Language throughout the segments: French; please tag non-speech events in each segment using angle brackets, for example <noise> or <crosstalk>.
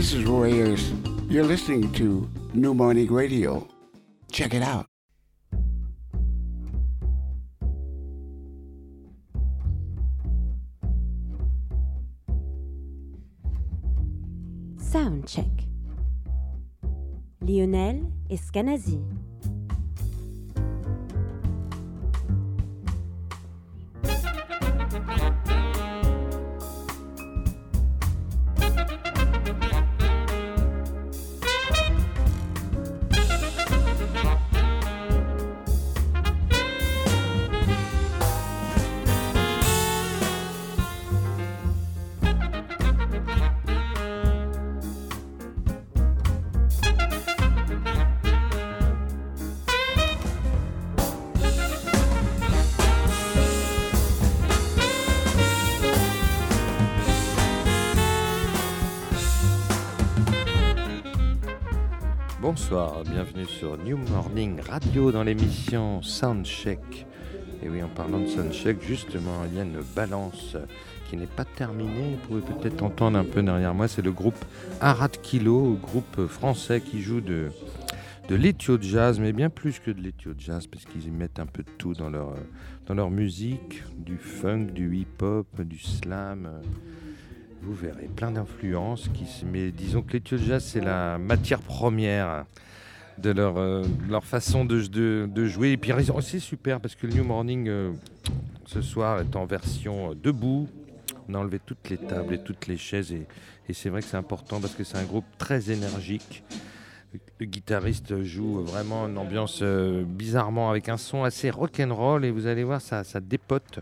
Hi, this is Roy Ayers. You're listening to New Morning Radio. Check it out. Sound check. Lionel Escanazi. Bonsoir, bienvenue sur New Morning Radio dans l'émission Soundcheck. Et oui, en parlant de Soundcheck, justement, il y a une balance qui n'est pas terminée. Vous pouvez peut-être entendre un peu derrière moi, c'est le groupe Arad Kilo, groupe français qui joue de, de jazz, mais bien plus que de l'éthio jazz, parce qu'ils y mettent un peu de tout dans leur, dans leur musique, du funk, du hip-hop, du slam. Vous verrez plein d'influences. Qui, mais disons que les jazz, c'est la matière première de leur, euh, façon de, jouer. Et puis c'est super parce que le New Morning euh, ce soir est en version euh, debout. On a enlevé toutes les tables et toutes les chaises. Et c'est vrai que c'est important parce que c'est un groupe très énergique. Le guitariste joue vraiment une ambiance bizarrement avec un son assez rock'n'roll et vous allez voir ça, ça dépote.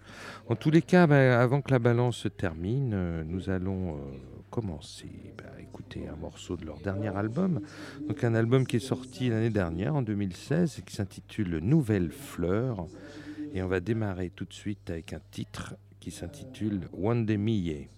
En tous les cas, bah, avant que la balance se termine, nous allons commencer bah, écouter un morceau de leur dernier album. Donc un album qui est sorti l'année dernière, en 2016, et qui s'intitule Nouvelle Fleur. Et on va démarrer tout de suite avec un titre qui s'intitule One Day Millet.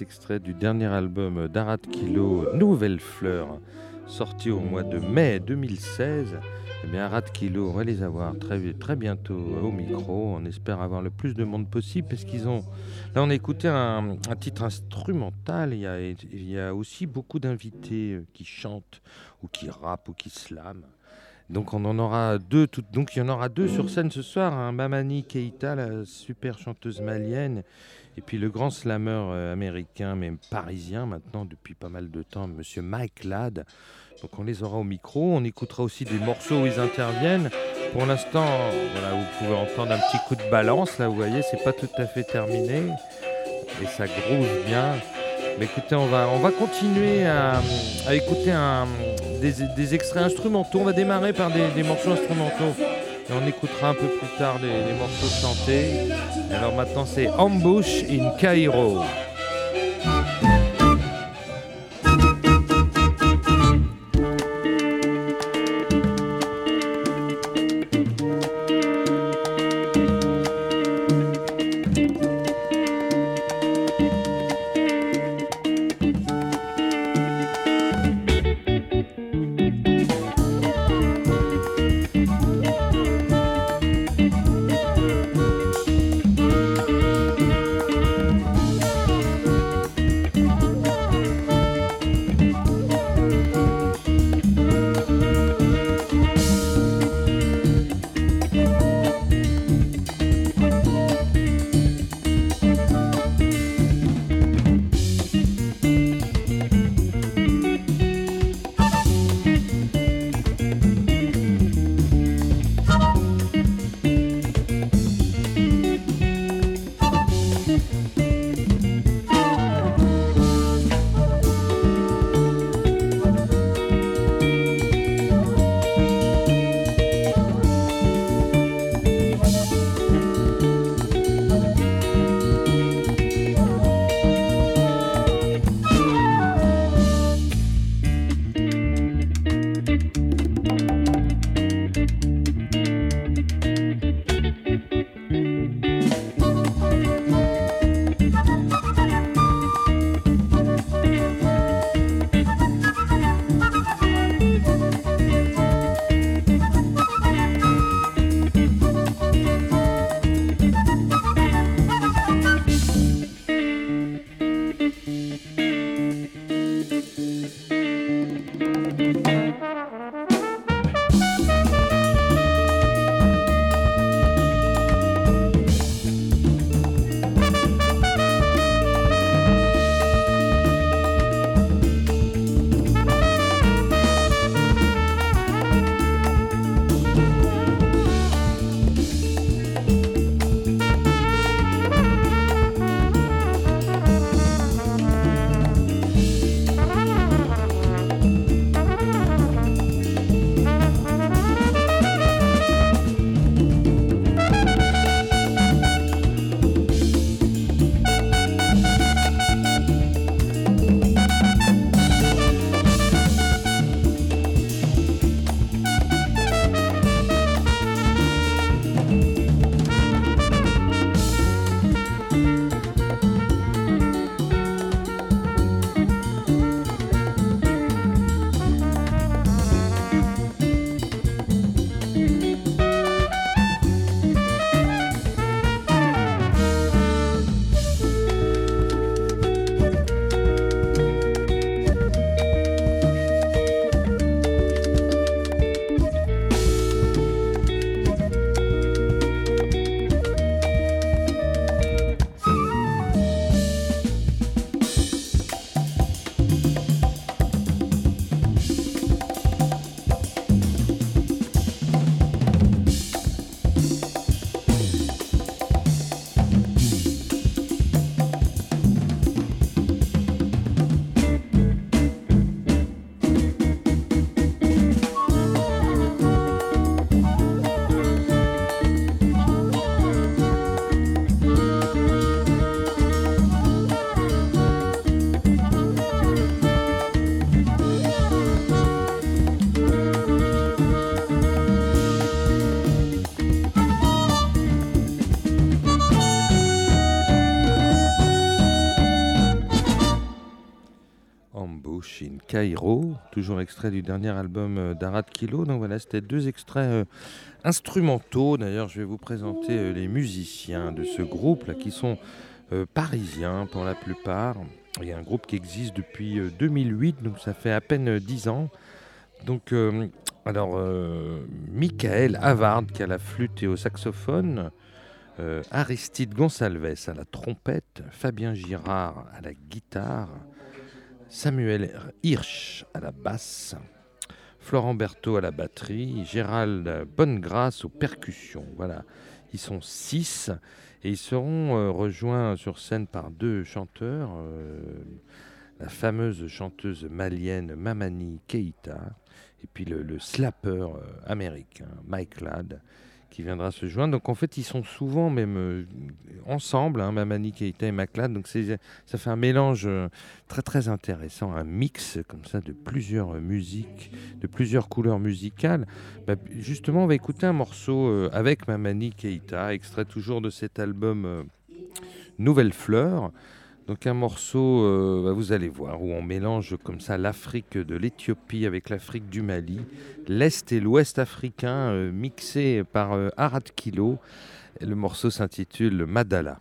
Extrait du dernier album d'Arad Kilo, Nouvelle Fleur, sorti au mois de mai 2016. Eh bien, Arad Kilo, on va les avoir très, très bientôt au micro. On espère avoir le plus de monde possible parce qu'ils ont. Là, on a écouté un, titre instrumental. Il y, a, il y a aussi beaucoup d'invités euh, qui chantent ou qui rappent ou qui slament. Donc on en aura deux, donc il y en aura deux sur scène ce soir, hein. Mamani Keita, la super chanteuse malienne, et puis le grand slammer euh, américain, même parisien maintenant depuis pas mal de temps, Monsieur Mike Ladd. Donc on les aura au micro, on écoutera aussi des morceaux où ils interviennent. Pour l'instant, voilà, vous pouvez entendre un petit coup de balance, là vous voyez, c'est pas tout à fait terminé, et ça groove bien. Mais écoutez, on va, on va continuer à, écouter des, extraits instrumentaux. On va démarrer par des, morceaux instrumentaux. On écoutera un peu plus tard les, morceaux chantés. Alors maintenant, c'est Ambush in Cairo. Cairo, toujours extrait du dernier album euh, d'Arad Kilo. Donc voilà, c'était deux extraits euh, instrumentaux. D'ailleurs, je vais vous présenter euh, les musiciens de ce groupe là, qui sont parisiens pour la plupart. Il y a un groupe qui existe depuis 2008, donc ça fait à peine 10 ans. Donc, alors, Michael Havard qui a la flûte et au saxophone. Aristide Gonsalves à la trompette, Fabien Girard à la guitare, Samuel Hirsch à la basse, Florent Berthaud à la batterie, Gérald Bonnegrâce aux percussions. Voilà, ils sont six et ils seront euh, rejoints sur scène par deux chanteurs, euh, la fameuse chanteuse malienne Mamani Keita et puis le, le slapper euh, américain Mike Ladd qui viendra se joindre. Donc en fait, ils sont souvent même euh, ensemble, hein, Mamani Keita et Maclad. Donc ça fait un mélange euh, très très intéressant, un mix comme ça de plusieurs musiques, de plusieurs couleurs musicales. Bah, justement, on va écouter un morceau euh, avec Mamani Keita, extrait toujours de cet album Nouvelle Fleur. Donc un morceau, euh, bah, vous allez voir, où on mélange comme ça l'Afrique de l'Éthiopie avec l'Afrique du Mali, l'Est et l'Ouest africain euh, mixés par euh, Arad Kilo. le morceau s'intitule Madala.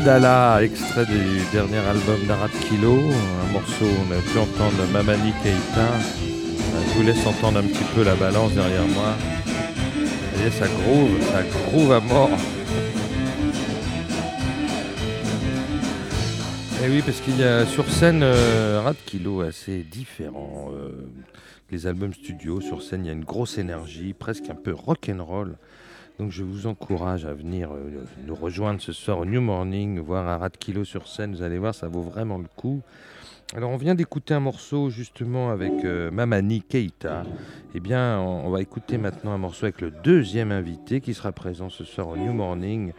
Madala, extrait du dernier album d'Arat Kilo, un morceau on a pu entendre Mamani Keita. Je vous laisse entendre un petit peu la balance derrière moi. Et ça groove, ça groove à mort. Et eh oui, parce qu'il y a sur scène euh, Kilo assez différent. Euh, les albums studio, sur scène, il y a une grosse énergie, presque un peu rock'n'roll. Donc je vous encourage à venir euh, nous rejoindre ce soir au New Morning, voir un rat kilo sur scène. Vous allez voir, ça vaut vraiment le coup. Alors on vient d'écouter un morceau justement avec euh, Mamani Keita. Eh bien, on, va écouter maintenant un morceau avec le deuxième invité qui sera présent ce soir au New Morning,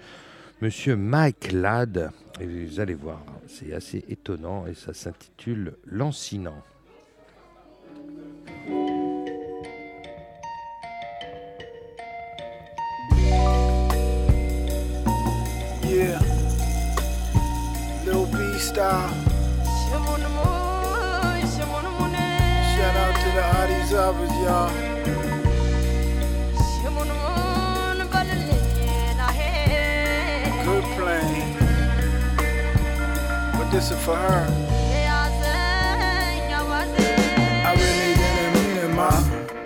Monsieur Mike Ladd. Et vous allez voir, c'est assez étonnant et ça s'intitule Lancinant. Yeah. Lil B style. Shout out to the Addis Abbas, y'all. Good playing. But this is for her.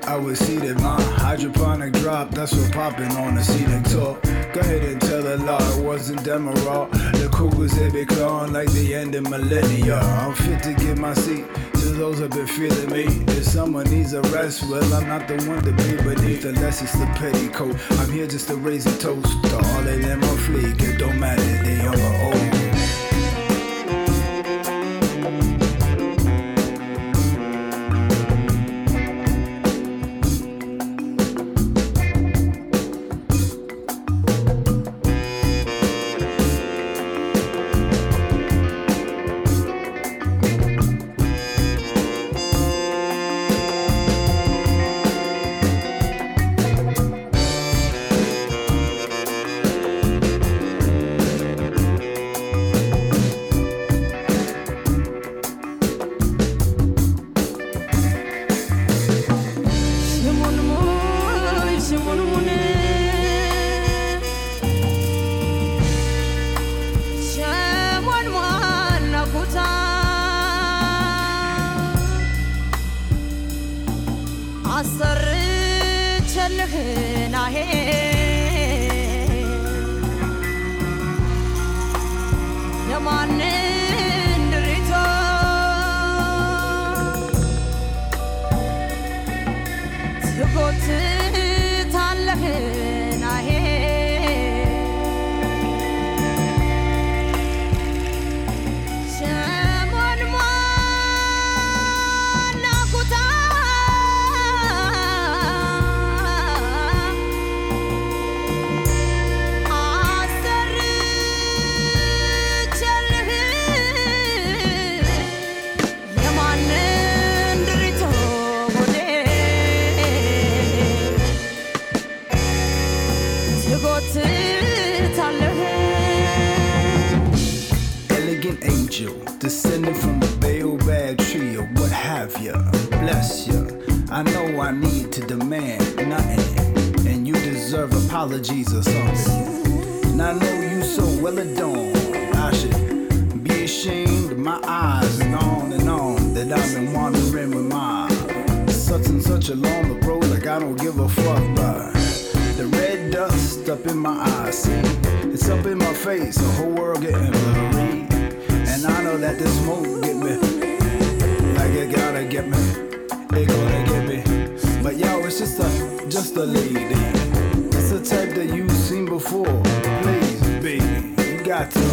I would see that my hydroponic drop, that's what popping on the scenic talk. Go ahead the law it wasn't Demerol. The cougars they be clawing like the end of millennia. I'm fit to give my seat to those that been feeling me. If someone needs a rest, well, I'm not the one to be beneath unless it's the petticoat. I'm here just to raise a toast to all of them on fleek. It don't matter, they young or old.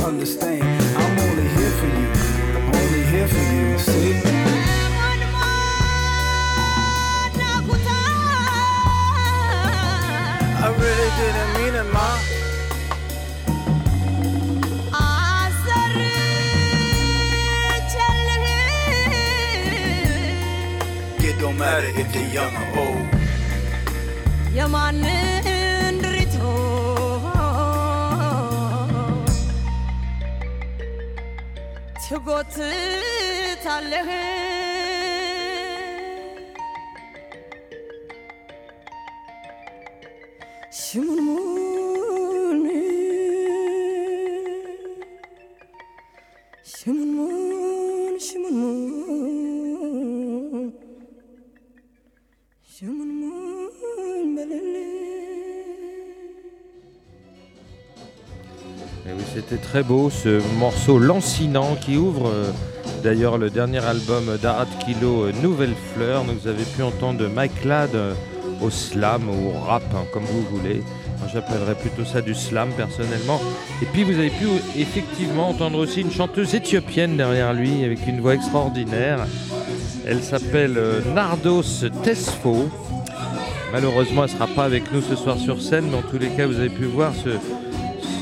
understand. I'm only here for you, only here for you, see? I really didn't mean it, Ma. It don't matter if they're young or old. Yamanı ትጎትታለህ ሽሙን très beau ce morceau lancinant qui ouvre euh, d'ailleurs le dernier album d'Arad Kilo, euh, Nouvelle Fleur. Donc, vous avez pu entendre Mike Ladd euh, au slam ou au rap, hein, comme vous voulez. J'appellerais plutôt ça du slam personnellement. Et puis, vous avez pu effectivement entendre aussi une chanteuse éthiopienne derrière lui avec une voix extraordinaire. Elle s'appelle Nardos Tesfo. Malheureusement, elle ne sera pas avec nous ce soir sur scène, mais en tous les cas, vous avez pu voir ce,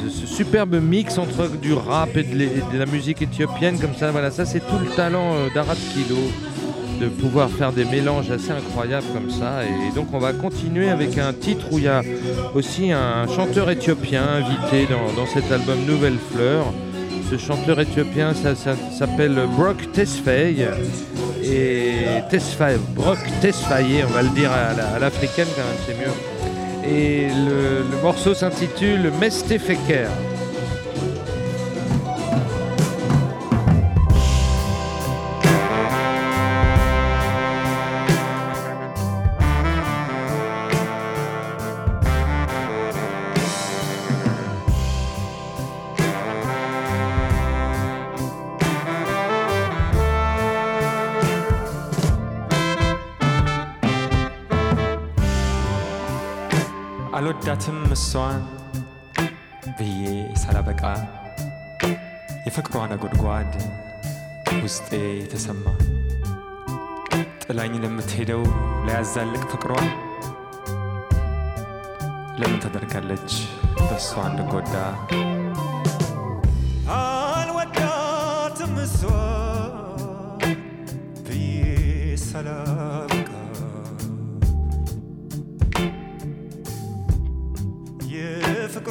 ce, superbe mix entre du rap et de, la musique éthiopienne comme ça. Voilà, ça c'est tout le talent euh, d'Arad Kilo de pouvoir faire des mélanges assez incroyables comme ça. Et donc on va continuer avec un titre où il y a aussi un chanteur éthiopien invité dans, cet album Nouvelle Fleur. Ce chanteur éthiopien ça, s'appelle Brock Tesfaye. Et Brock Tesfaye, on va le dire à l'africaine quand même, c'est mieux et le, morceau s'intitule Mestefeker. አልወዳትም እሷን ብዬ ሳላበቃ የፍቅሯ ነጎድጓድ ውስጤ የተሰማ ጥላኝ ለምትሄደው ለያዛልቅ ፍቅሯ ለምን ተደርጋለች? በእሷ እንድጎዳ አልወዳትም እሷ ብዬ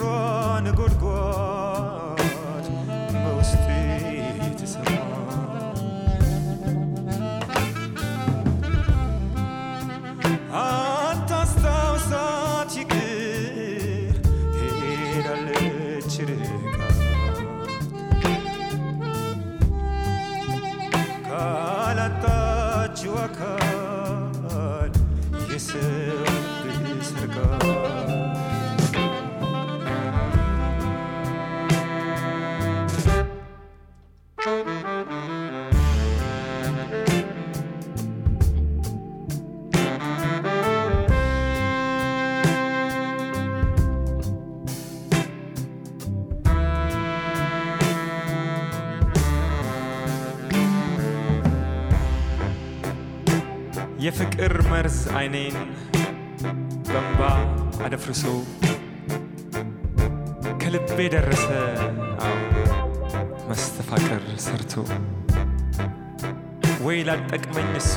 a good negro. መርዝ አይኔን በንባ አደፍርሶ ከልቤ ደረሰ መስተፋቅር ሰርቶ ወይ ላጠቅመኝ እሷ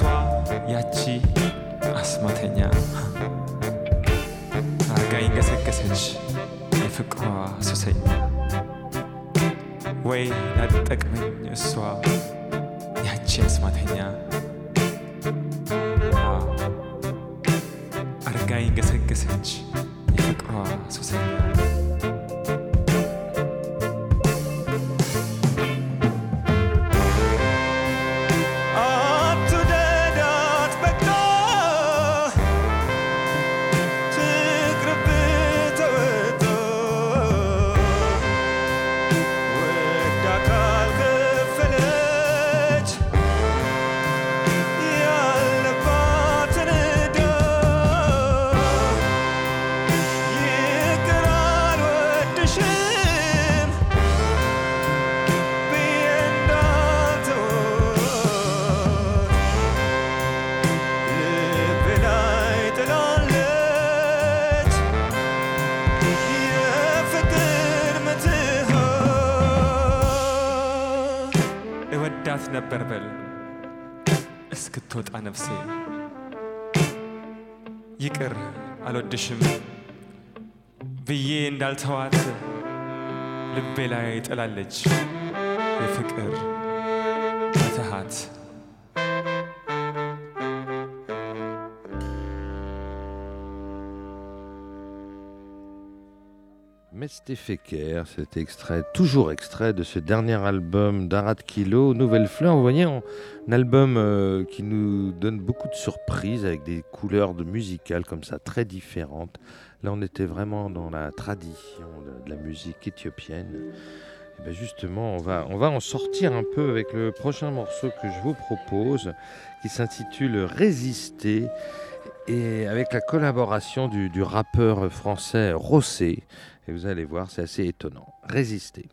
ያቺ አስማተኛ አርጋኝ ገሰገሰች የፍቅሯ ሱሰኛ ወይ ላጠቅመኝ እሷ ያቺ አስማተኛ ይቅር አልወድሽም ብዬ እንዳልተዋት ልቤ ላይ ጥላለች የፍቅር ምትሃት Mestefeker, cet extrait, toujours extrait de ce dernier album d'Arat Kilo, Nouvelle Fleur. Vous voyez, un album euh, qui nous donne beaucoup de surprises avec des couleurs de musicales comme ça, très différentes. Là, on était vraiment dans la tradition de, la musique éthiopienne. Et ben justement, on va, on va en sortir un peu avec le prochain morceau que je vous propose, qui s'intitule Résister et avec la collaboration du rappeur français Rossé. Et vous allez voir, c'est assez étonnant. Résister.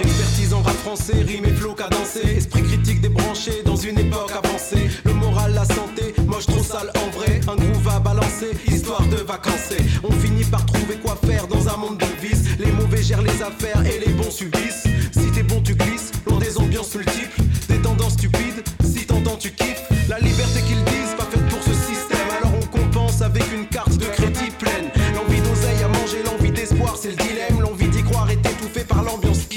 Expertise en rap français, rime et flow cadencé Esprit critique débranché dans une époque avancée. Le moral, la santé, moche trop sale en vrai Un groove à balancer, histoire de vacancer. On finit par trouver quoi faire dans un monde de vices Les mauvais gèrent les affaires et les bons subissent Des tendances stupides, si t'entends tu kiffes. La liberté qu'ils disent, pas faite pour ce système. Alors on compense avec une carte de crédit pleine. L'envie d'oseille à manger, l'envie d'espoir c'est le dilemme. L'envie d'y croire est étouffée par l'ambiance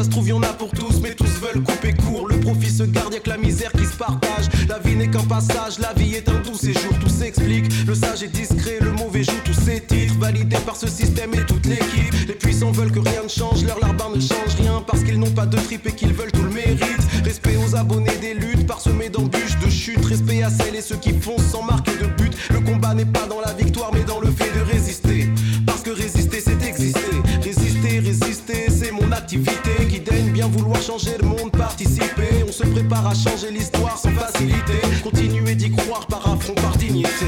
ça se trouve, y a pour tous, mais tous veulent couper court. Le profit se garde, y'a que la misère qui se partage. La vie n'est qu'un passage, la vie est un doux séjour, tout s'explique. Le sage est discret, le mauvais joue tous ses titres. Validés par ce système et toute l'équipe. Les puissants veulent que rien ne change, leur larbin ne change rien. Parce qu'ils n'ont pas de trip et qu'ils veulent tout le mérite. Respect aux abonnés des luttes, parsemés d'embûches, de chutes. Respect à celles et ceux qui foncent sans marquer de but. Le combat n'est pas dans la victoire, prépare à changer l'histoire sans facilité. Continuer d'y croire par affront, par dignité.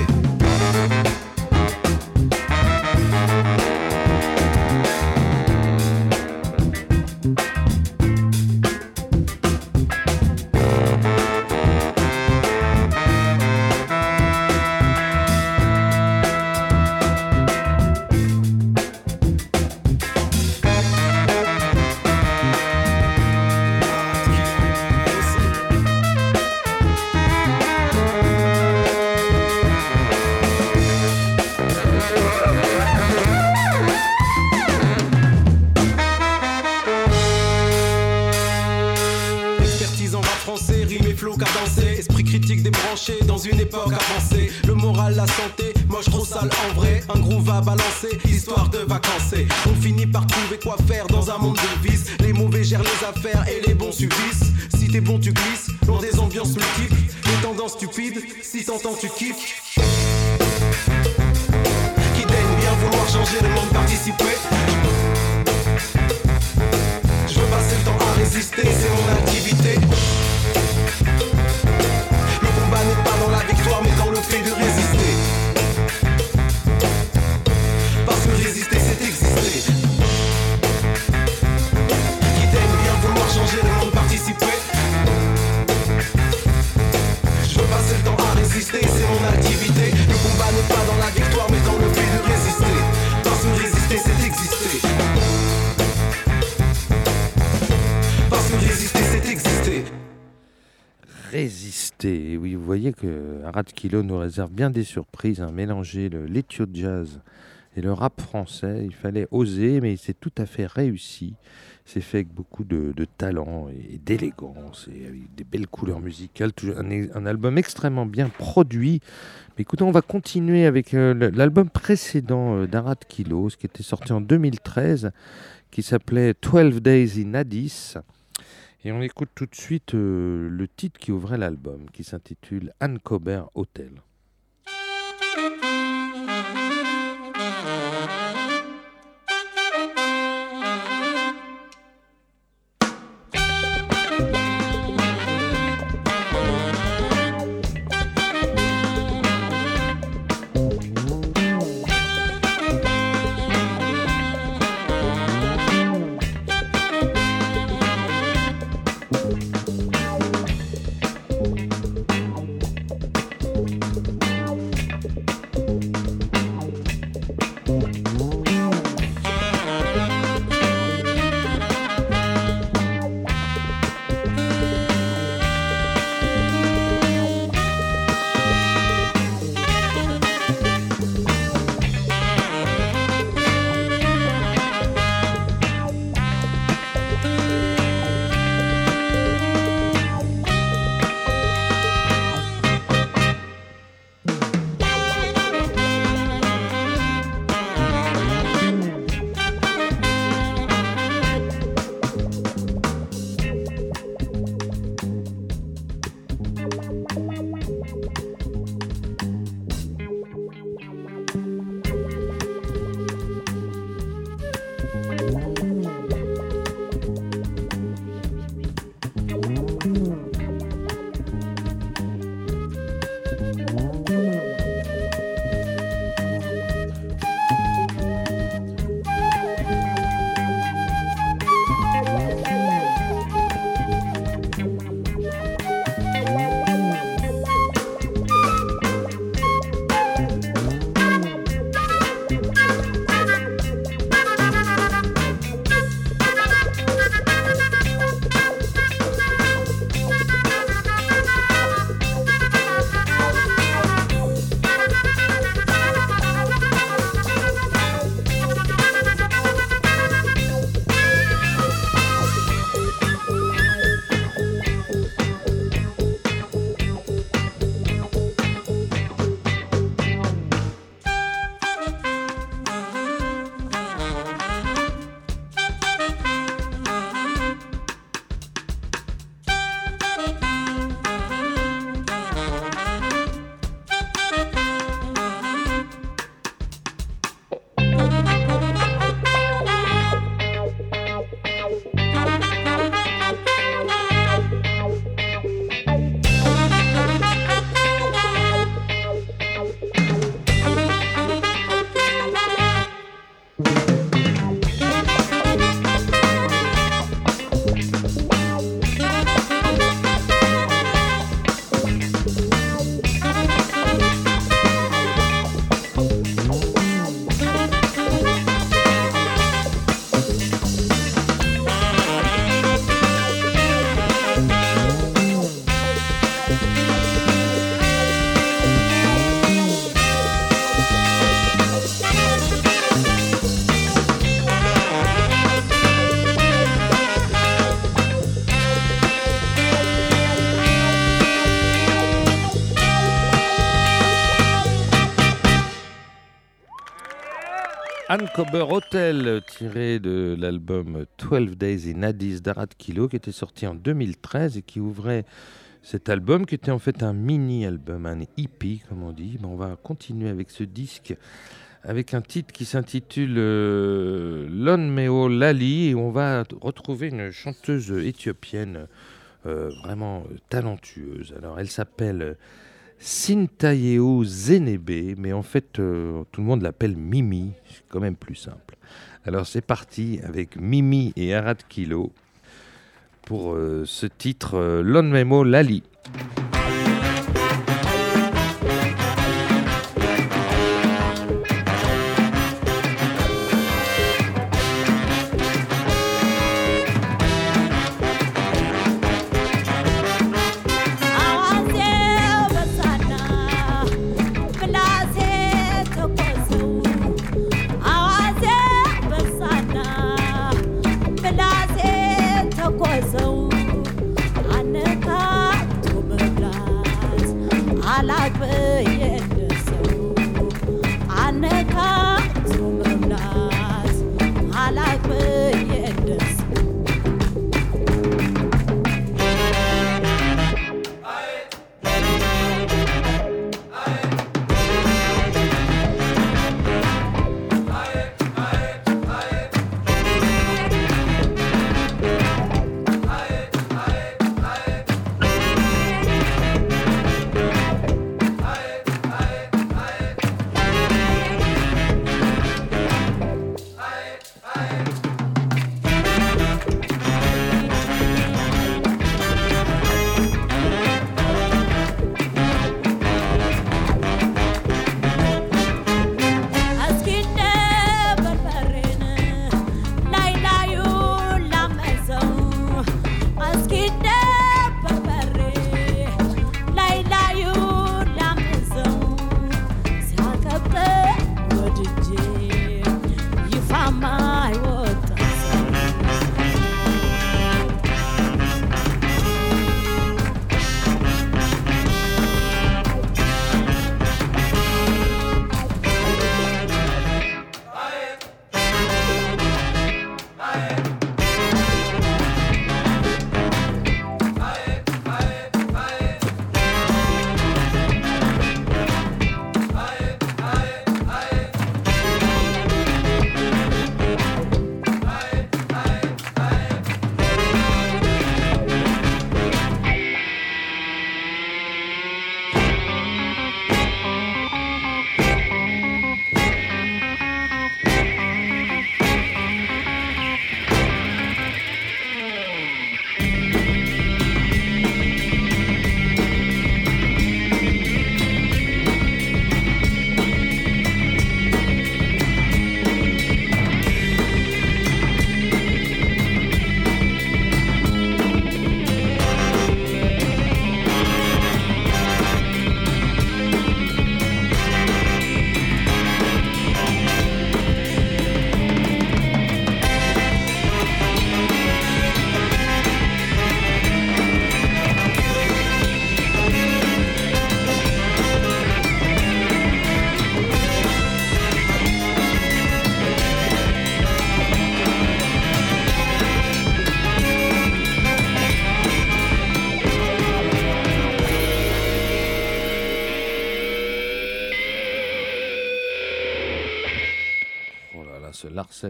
Kilo nous réserve bien des surprises. Hein. Mélanger le jazz et le rap français, il fallait oser, mais c'est tout à fait réussi. C'est fait avec beaucoup de, talent et d'élégance et avec des belles couleurs musicales. Un, album extrêmement bien produit. Mais écoutez, on va continuer avec euh, l'album précédent euh, d'Arad Kilo, ce qui était sorti en 2013, qui s'appelait 12 Days in Addis. Et on écoute tout de suite euh, le titre qui ouvrait l'album, qui s'intitule Anne Cobert Hotel. Cober Hotel, tiré de l'album 12 Days in Addis d'Arad Kilo, qui était sorti en 2013 et qui ouvrait cet album, qui était en fait un mini-album, un hippie, comme on dit. on va continuer avec ce disque, avec un titre qui s'intitule euh, Lonmeo Lali, et on va retrouver une chanteuse éthiopienne euh, vraiment talentueuse. Alors, elle s'appelle. Sintayeo Zenebe, mais en fait, euh, tout le monde l'appelle Mimi, c'est quand même plus simple. Alors c'est parti avec Mimi et Arad Kilo pour euh, ce titre euh, Lonmemo Lali.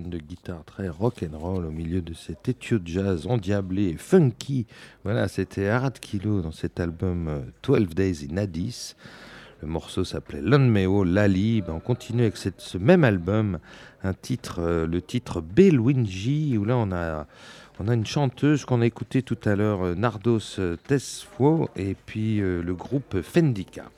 De guitare très rock and roll au milieu de cet étio jazz endiablé et funky. Voilà, c'était Arad Kilo dans cet album 12 euh, Days in Addis. Le morceau s'appelait Lonmeo Lali. Ben, on continue avec cette, ce même album, un titre, euh, le titre Belwinji, où là on a, on a une chanteuse qu'on a écoutée tout à l'heure, euh, Nardos Tesfo, et puis le groupe Fendika.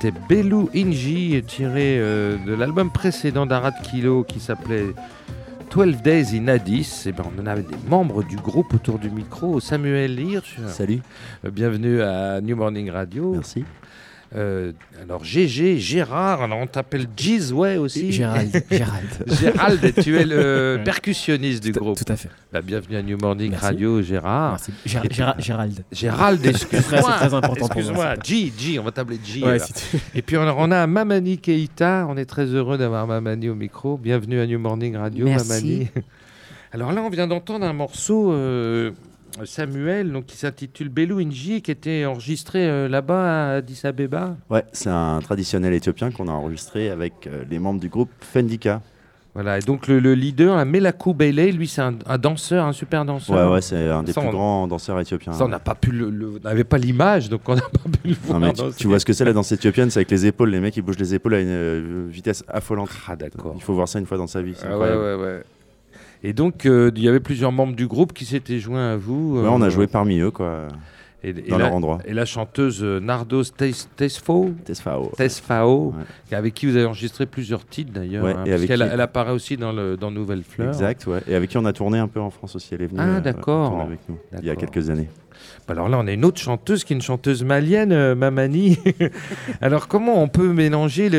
C'était Belou Inji, tiré euh, de l'album précédent d'Arad Kilo qui s'appelait 12 Days in Addis. Et ben, on en avait des membres du groupe autour du micro. Samuel Hirsch, Salut, euh, bienvenue à New Morning Radio. merci. Euh, alors GG, Gérard, alors on t'appelle Gizway aussi. Gérald. <laughs> Gérald. Gérald, tu es le percussionniste du Tout- groupe. Tout à fait. Bah, bienvenue à New Morning Merci. Radio, Gérard. Merci. Géra- Géra- Gérald. Gérald, C'est très, c'est excuse-moi. très important pour moi. Excuse-moi. G, G, on va t'appeler G. Ouais, alors. si tu- Et puis on a, on a Mamani Keita, on est très heureux d'avoir Mamani au micro. Bienvenue à New Morning Radio, Merci. Mamani. <laughs> Alors là, on vient d'entendre un morceau, euh, Samuel, donc, qui s'intitule Belou Inji, qui était enregistré euh, là-bas à Addis Abeba. Ouais, c'est un traditionnel éthiopien qu'on a enregistré avec euh, les membres du groupe Fendika. Voilà, et donc le, le leader, la Melakou Bele, lui, c'est un, un danseur, un super danseur. Ouais, ouais, c'est un des Ça, plus on- grands danseurs éthiopiens. Ça, on n'a pas pu le, n'avait pas l'image, donc on n'a pas pu le voir. Non, mais tu, tu vois ce que c'est la danse éthiopienne, c'est avec les épaules, les mecs ils bougent les épaules à une euh, vitesse affolante. Ah, d'accord. Il faut voir ça une fois dans sa vie. Ah, ouais, ouais, ouais. Et donc, euh, il y avait plusieurs membres du groupe qui s'étaient joints à vous. Ouais, on euh, a joué parmi eux, quoi, et, et dans la, leur endroit. et la chanteuse euh, Tesfo, Tesfao. Tesfao, Ouais. avec qui vous avez enregistré plusieurs titres d'ailleurs. Ouais, hein, parce qu'elle qui- elle apparaît aussi dans, le, dans Nouvelle Fleur. Exact, ouais. Et avec qui on a tourné un peu en France aussi. Elle est venue. Ah, euh, d'accord. nous il y a quelques années. Bah Alors là, on a une autre chanteuse qui est une chanteuse malienne, euh, Mamani. <laughs> Alors comment on peut mélanger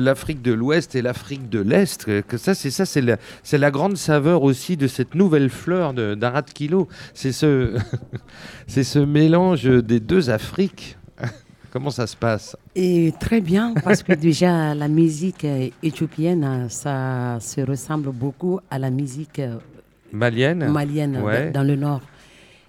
l'Afrique de l'Ouest et l'Afrique de l'Est que, que ça, c'est ça, c'est la, grande saveur aussi de cette nouvelle fleur d'Arad Kilo. C'est ce, <laughs> c'est ce mélange des deux Afriques. <laughs> comment ça se passe? Et très bien, parce que déjà, la musique euh, éthiopienne, euh, ça se ressemble beaucoup à la musique euh, Malienne? malienne euh, Ouais. dans le nord.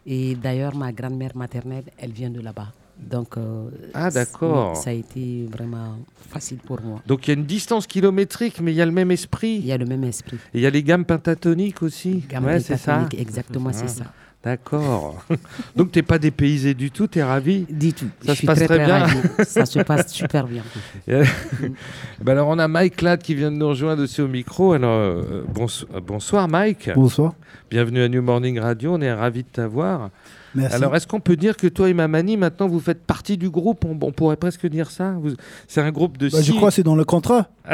Et d'ailleurs, ma grand-mère maternelle, elle vient de là-bas. Donc, euh, Ah, d'accord. Ça a été vraiment facile pour moi. Donc il y a une distance kilométrique, mais il y a le même Il esprit. y a le même esprit. Et il y a les gammes pentatoniques aussi. Gamme ouais, c'est ça. pentatonique, Exactement, c'est Ah. ça. D'accord. <laughs> Donc t'es pas dépaysé du tout, t'es ravi? Du tout. Ça Je se passe très bien. ravie. <laughs> Ça se passe super bien. <laughs> Ben alors on a Mike Ladd qui vient de nous rejoindre aussi au micro. Alors euh, euh, bonsoir Mike, Bonsoir. bienvenue à New Morning Radio, on est ravis de t'avoir. Merci. Alors est-ce qu'on peut dire que toi et Mamani maintenant vous faites partie du groupe? On, on pourrait presque dire ça Vous- C'est un groupe de Bah, je six. crois que c'est dans le contrat. <laughs>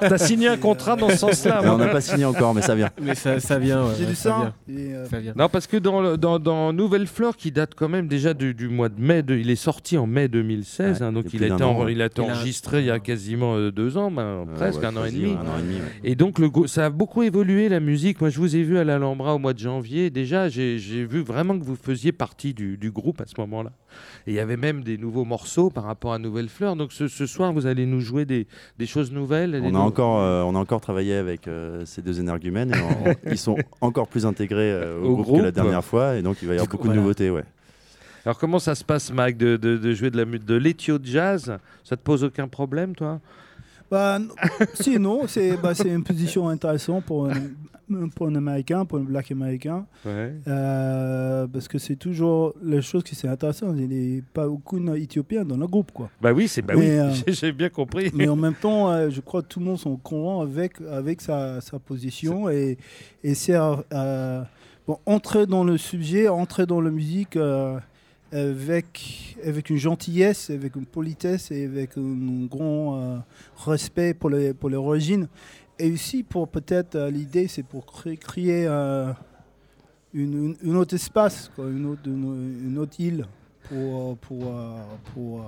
T'as signé un contrat dans ce sens-là on n'a pas signé encore, mais ça vient. Mais ça, ça vient. ouais, J'ai ouais, du ça sang. vient. et, euh, Ça vient. Non, parce que dans, le- dans, dans Nouvelle Fleur, qui date quand même déjà du, du mois de mai, de- il est sorti en mai 2016, Ouais, hein, donc il a été d'un en- an, il a été Il a- enregistré il y a quasiment euh, deux ans, ben, Euh, presque ouais, un an et demi. Un an et demi. ouais. Et donc, le, go- ça a beaucoup évolué la musique. Moi, je vous ai vu à l'Alhambra au mois de janvier. Déjà, j'ai j'ai vu vraiment que vous faisiez partie du, du groupe à ce moment-là. Et il y avait même des nouveaux morceaux par rapport à Nouvelle Fleur. Donc, ce, ce soir, vous allez nous jouer des, des choses nouvelles. On a, nou- encore, euh, on a encore travaillé avec euh, ces deux énergumènes. on- <laughs> ils sont encore plus intégrés euh, au, Au groupe, groupe. que la dernière fois. Et donc, il va y avoir beaucoup de nouveautés. Ouais. Alors, comment ça se passe, Mike, de, de- de jouer de la de l'éthio jazz? Ça te pose aucun problème, toi? Bah, n- si, non, c'est bah, c'est une position intéressante pour un, pour un Américain, pour un Black Américain. Ouais. Euh, parce que c'est toujours les choses qui sont intéressantes. Il n'y a pas beaucoup d'Éthiopiens dans le groupe. Quoi. Bah oui, c'est bah Mais, oui, euh, <laughs> j'ai- bien compris. Mais en même temps, euh, je crois que tout le monde sont courant avec, avec sa, sa position et, et c'est bon, entrer dans le sujet, entrer dans la musique avec, avec une gentillesse, avec une politesse et avec un grand euh, respect pour les, pour les origines. Et aussi pour peut-être euh, l'idée, c'est pour créer, créer euh, une, autre espace, quoi, une, autre, une, une autre île pour, pour, pour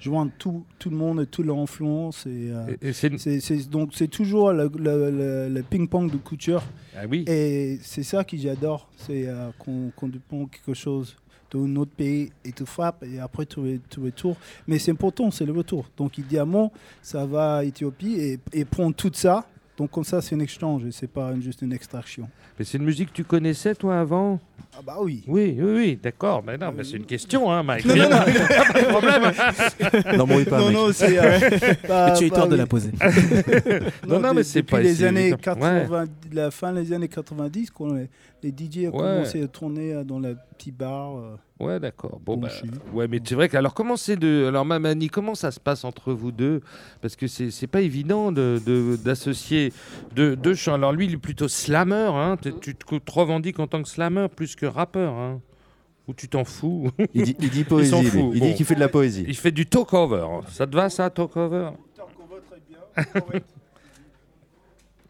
joindre tout, tout le monde et toute l'influence. Et, euh, Et- et c'est- donc c'est toujours le, le- le- le ping-pong de couture. Ah oui. Et c'est ça que j'adore, c'est euh, qu'on, qu'on dépend quelque chose d'un autre pays et tu frappes et après tu, tu retournes. Mais c'est important, c'est le retour. Donc idéalement, ça va à Éthiopie et, prendre tout ça. Donc comme ça, c'est un échange et c'est pas juste une extraction. Mais c'est une musique que tu connaissais, toi, avant? Ah bah oui. Oui, oui, oui, d'accord. Mais non, mais c'est une question, hein, Mike. Non, non, non. <laughs> pas de problème. <laughs> N'embrouille pas, non, mec. non, c'est... euh, <laughs> pas- tu as eu pas tort de la poser. Non, non, de- mais c'est depuis pas- les c'est années évident. 80, la fin des années 90, quand les, les DJ ont commencé à tourner euh, dans les petits bars. euh, Ouais, d'accord. Bon, bah, ouais, mais c'est vrai que alors comment c'est de, alors Mamani, comment ça se passe entre vous deux? Parce que c'est c'est pas évident de de- d'associer deux, deux chants. Alors lui, il est plutôt slammer, hein. Tu, tu te revendiques en tant que slammer plus que rappeur, hein. Ou tu t'en fous Il dit, il dit <laughs> s'en poésie. fout. Il Bon. dit qu'il fait de la poésie. Il fait du talk over. Ça te va ça, talk over?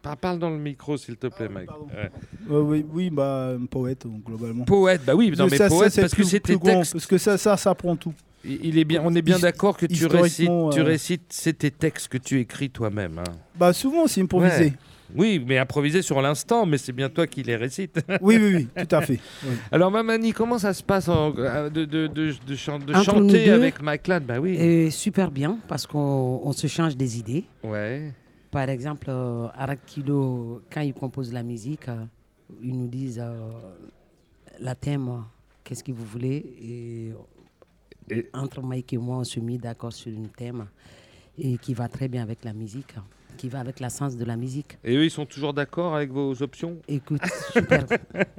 Par- Parle dans le micro, s'il te plaît, Mike. Ouais. Euh, oui, oui, bah, poète, donc, globalement. Poète, bah oui, non, mais ça, ça, poète c'est parce que c'est tes textes. Parce que ça, ça, ça prend tout. Il il est bien, on est bien d'accord que tu récites, tu euh, récites, c'est tes textes que tu écris toi-même. hein. Bah, souvent, c'est improvisé. Ouais. Oui, mais improvisé sur l'instant, mais c'est bien toi qui les récites. <laughs> Oui, oui, oui, tout à fait. <laughs> Oui. Alors, Mamani, comment ça se passe en- de, de, de, de chan- de Entre nous chanter deux, avec Mike Ladd Bah oui. Et super bien parce qu'on on se change des idées. Ouais. Par exemple, euh, Arakilo, quand ils composent la musique, euh, ils nous disent euh, la thème, qu'est-ce que vous voulez? Et, Et- entre Mike et moi, on se met d'accord sur une thème et qui va très bien avec la musique, qui va avec la sens de la musique. Et eux, ils sont toujours d'accord avec vos options? Écoute, super, <laughs> très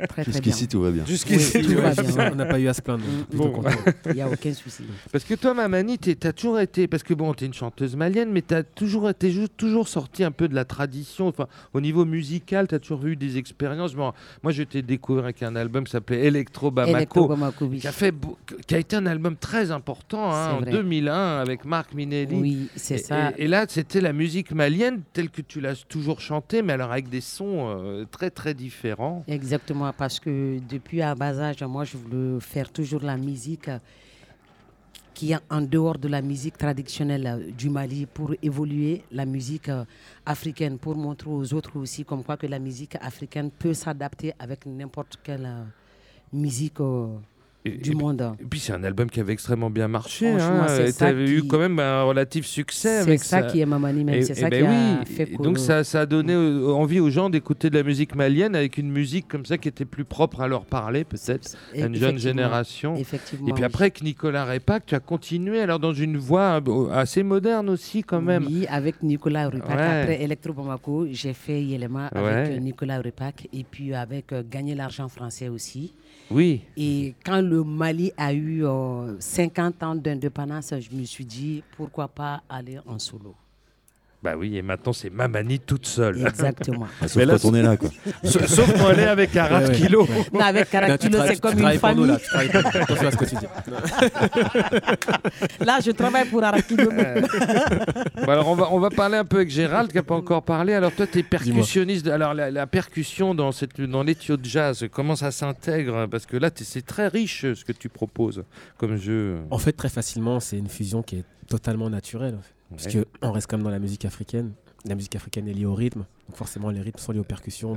très bien. Jusqu'ici, tout va bien. Jusqu'ici, Oui, tout tout va va bien. bien. On n'a pas eu à se plaindre. plutôt Bon. Il n'y a aucun souci. Parce que toi, Mamani, tu as toujours été. Parce que bon, tu es une chanteuse malienne, mais tu as toujours, été toujours sorti un peu de la tradition. Enfin, au niveau musical, tu as toujours eu des expériences. Bon, moi, je t'ai découvert avec un album qui s'appelait Electro Bamako. Electro Bamako, oui. Qui a, fait, qui a été un album très important hein, en vrai. 2001 avec Marc Minelli. Oui, c'est ça. Et, et là, c'était la musique malienne telle que tu l'as toujours chantée, mais alors avec des sons euh, très très différents. Exactement, parce que depuis à bas âge, moi, je voulais faire toujours la musique qui est en dehors de la musique traditionnelle euh, du Mali pour évoluer la musique euh, africaine, pour montrer aux autres aussi comme quoi que la musique africaine peut s'adapter avec n'importe quelle musique Et- du et- monde. Et puis c'est un album qui avait extrêmement bien marché. Hein, c'est et ça t'avais eu qui- quand même un relatif succès C'est avec ça qui est Mamani même, c'est ça ben qui a fait que... donc ça, ça a donné euh, envie aux gens d'écouter de la musique malienne avec une musique comme ça qui était plus propre à leur parler peut-être, à une jeune génération. Effectivement. Et puis oui. après que Nicolas Repac, tu as continué alors dans une voix euh, assez moderne aussi quand même. Oui, avec Nicolas. Ouais. Après Electro Bamako, j'ai fait Yelema Ouais. avec euh, Nicolas Rupac et puis avec euh, Gagner l'argent français aussi. Oui. Et quand le Mali a eu euh, 50 ans d'indépendance, je me suis dit pourquoi pas aller en solo? Bah oui, et maintenant c'est Mamani toute seule. Exactement. <laughs> Ah, Sauf Mais là, quand on est là, quoi. <laughs> Sauf sauf quand elle est avec Arat Ouais, ouais. Kilo. Non, avec Karakilo, tra- c'est comme une famille. là. Attention à ce que tu dis. <laughs> Là, je travaille pour Arakilo. Bon, alors on va, on va parler un peu avec Gérald qui n'a pas encore parlé. Alors toi, tu es percussionniste. Alors la, la percussion dans, cette, dans l'éthio de jazz, comment ça s'intègre? Parce que là, c'est très riche ce que tu proposes comme jeu. En fait, très facilement, c'est une fusion qui est totalement naturelle. en fait. Parce Ouais. qu'on reste comme dans la musique africaine. La musique africaine est liée au rythme. Donc forcément, les rythmes sont liés aux percussions.